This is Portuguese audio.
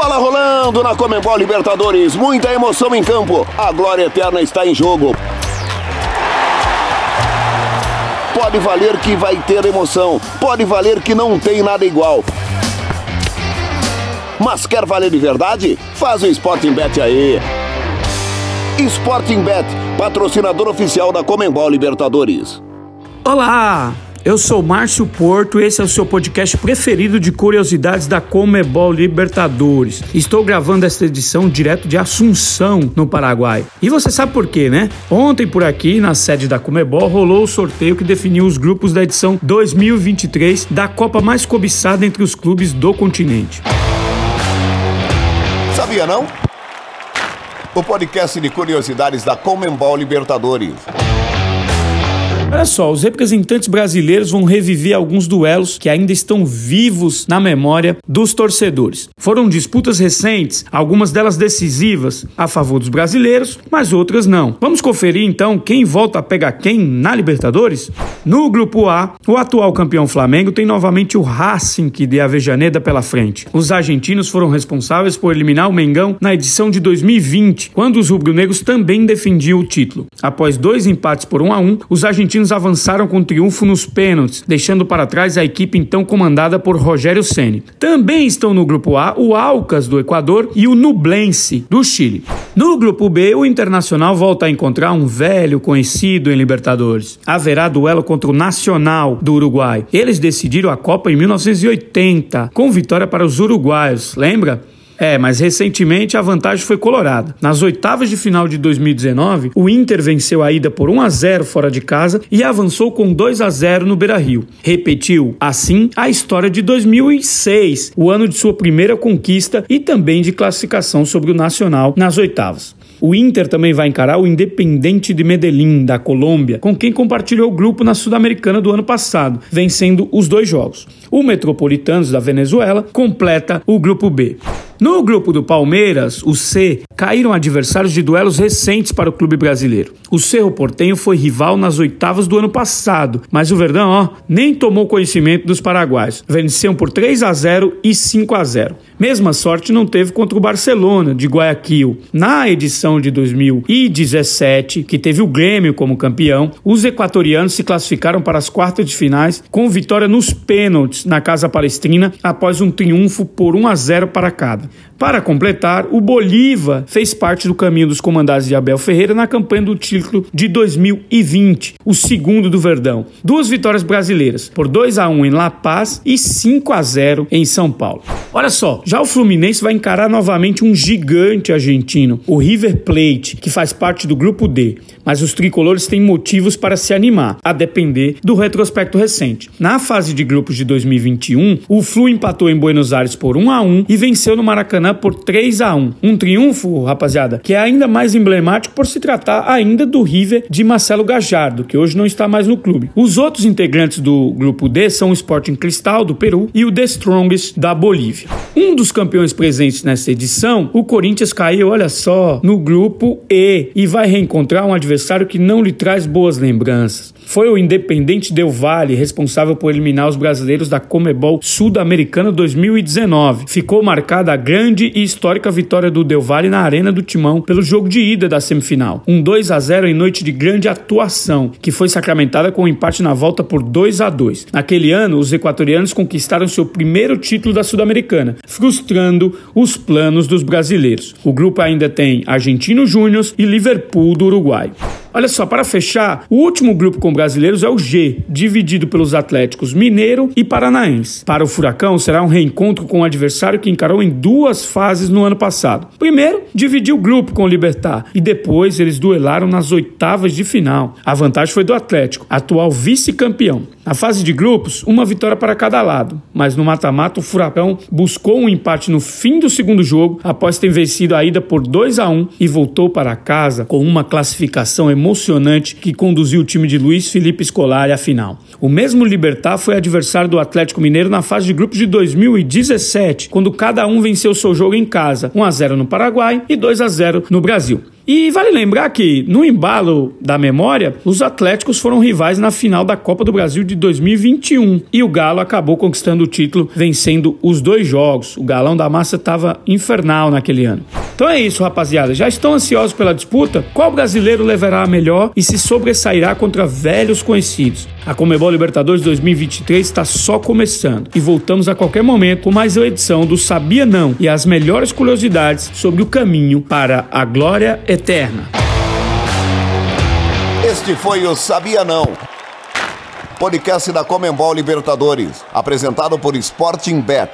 Bola rolando na Comembol Libertadores, muita emoção em campo. A glória eterna está em jogo. Pode valer que vai ter emoção, pode valer que não tem nada igual. Mas quer valer de verdade? Faz o Sporting Bet aí. Sporting Bet, patrocinador oficial da Comembol Libertadores. Olá! Eu sou Márcio Porto esse é o seu podcast preferido de curiosidades da Comebol Libertadores. Estou gravando esta edição direto de Assunção, no Paraguai. E você sabe por quê, né? Ontem por aqui, na sede da Comebol, rolou o sorteio que definiu os grupos da edição 2023 da Copa mais cobiçada entre os clubes do continente. Sabia não? O podcast de curiosidades da Comembol Libertadores. Olha só, os representantes brasileiros vão reviver alguns duelos que ainda estão vivos na memória dos torcedores. Foram disputas recentes, algumas delas decisivas a favor dos brasileiros, mas outras não. Vamos conferir então quem volta a pegar quem na Libertadores? No grupo A, o atual campeão Flamengo tem novamente o Racing de Avejaneda pela frente. Os argentinos foram responsáveis por eliminar o Mengão na edição de 2020, quando os rubro-negros também defendiam o título. Após dois empates por 1 a 1, os argentinos argentinos avançaram com triunfo nos pênaltis, deixando para trás a equipe então comandada por Rogério Ceni. Também estão no grupo A o Alcas do Equador e o Nublense do Chile. No grupo B, o Internacional volta a encontrar um velho conhecido em Libertadores. Haverá duelo contra o Nacional do Uruguai. Eles decidiram a Copa em 1980, com vitória para os uruguaios, lembra? É, mas recentemente a vantagem foi colorada. Nas oitavas de final de 2019, o Inter venceu a ida por 1 a 0 fora de casa e avançou com 2 a 0 no Beira-Rio. Repetiu, assim, a história de 2006, o ano de sua primeira conquista e também de classificação sobre o Nacional nas oitavas. O Inter também vai encarar o Independente de Medellín, da Colômbia, com quem compartilhou o grupo na Sul-Americana do ano passado, vencendo os dois jogos. O Metropolitanos da Venezuela completa o grupo B. No grupo do Palmeiras, o C, caíram adversários de duelos recentes para o clube brasileiro. O Cerro Portenho foi rival nas oitavas do ano passado, mas o Verdão, ó, nem tomou conhecimento dos paraguaios. Venciam por 3 a 0 e 5 a 0. Mesma sorte não teve contra o Barcelona de Guayaquil. Na edição de 2017, que teve o Grêmio como campeão, os equatorianos se classificaram para as quartas de finais com vitória nos pênaltis na Casa Palestrina após um triunfo por 1 a 0 para cada. Para completar, o Bolívar fez parte do caminho dos comandados de Abel Ferreira na campanha do título de 2020, o segundo do Verdão. Duas vitórias brasileiras, por 2 a 1 em La Paz e 5 a 0 em São Paulo. Olha só, já o Fluminense vai encarar novamente um gigante argentino, o River Plate, que faz parte do grupo D, mas os tricolores têm motivos para se animar, a depender do retrospecto recente. Na fase de grupos de 2021, o Flu empatou em Buenos Aires por 1 a 1 e venceu no Maracanã por 3 a 1. Um triunfo, rapaziada, que é ainda mais emblemático por se tratar ainda do River de Marcelo Gajardo, que hoje não está mais no clube. Os outros integrantes do grupo D são o Sporting Cristal do Peru e o The Strongest da Bolívia. Um dos campeões presentes nessa edição, o Corinthians caiu, olha só, no grupo E e vai reencontrar um adversário que não lhe traz boas lembranças. Foi o Independente Del Valle responsável por eliminar os brasileiros da Comebol Sul-Americana 2019. Ficou marcada a grande e histórica vitória do Del Valle na Arena do Timão pelo jogo de ida da semifinal. Um 2 a 0 em noite de grande atuação, que foi sacramentada com um empate na volta por 2 a 2. Naquele ano, os equatorianos conquistaram seu primeiro título da Sul-Americana, frustrando os planos dos brasileiros. O grupo ainda tem Argentino Júnior e Liverpool do Uruguai. Olha só, para fechar, o último grupo com brasileiros é o G, dividido pelos Atléticos Mineiro e Paranaense. Para o Furacão, será um reencontro com o um adversário que encarou em duas fases no ano passado. Primeiro, dividiu o grupo com o Libertar e depois eles duelaram nas oitavas de final. A vantagem foi do Atlético, atual vice-campeão. Na fase de grupos, uma vitória para cada lado, mas no mata-mata o Furacão buscou um empate no fim do segundo jogo após ter vencido a ida por 2 a 1 e voltou para casa com uma classificação emocionante que conduziu o time de Luiz Felipe Scolari à final. O mesmo Libertar foi adversário do Atlético Mineiro na fase de grupos de 2017, quando cada um venceu seu jogo em casa, 1 a 0 no Paraguai e 2 a 0 no Brasil. E vale lembrar que, no embalo da memória, os Atléticos foram rivais na final da Copa do Brasil de 2021 e o Galo acabou conquistando o título vencendo os dois jogos. O Galão da Massa estava infernal naquele ano. Então é isso, rapaziada. Já estão ansiosos pela disputa? Qual brasileiro levará a melhor e se sobressairá contra velhos conhecidos? A Comebol Libertadores 2023 está só começando e voltamos a qualquer momento com mais uma edição do Sabia Não e as melhores curiosidades sobre o caminho para a glória eterna. Este foi o Sabia Não. Podcast da Comembol Libertadores, apresentado por Sporting Bet.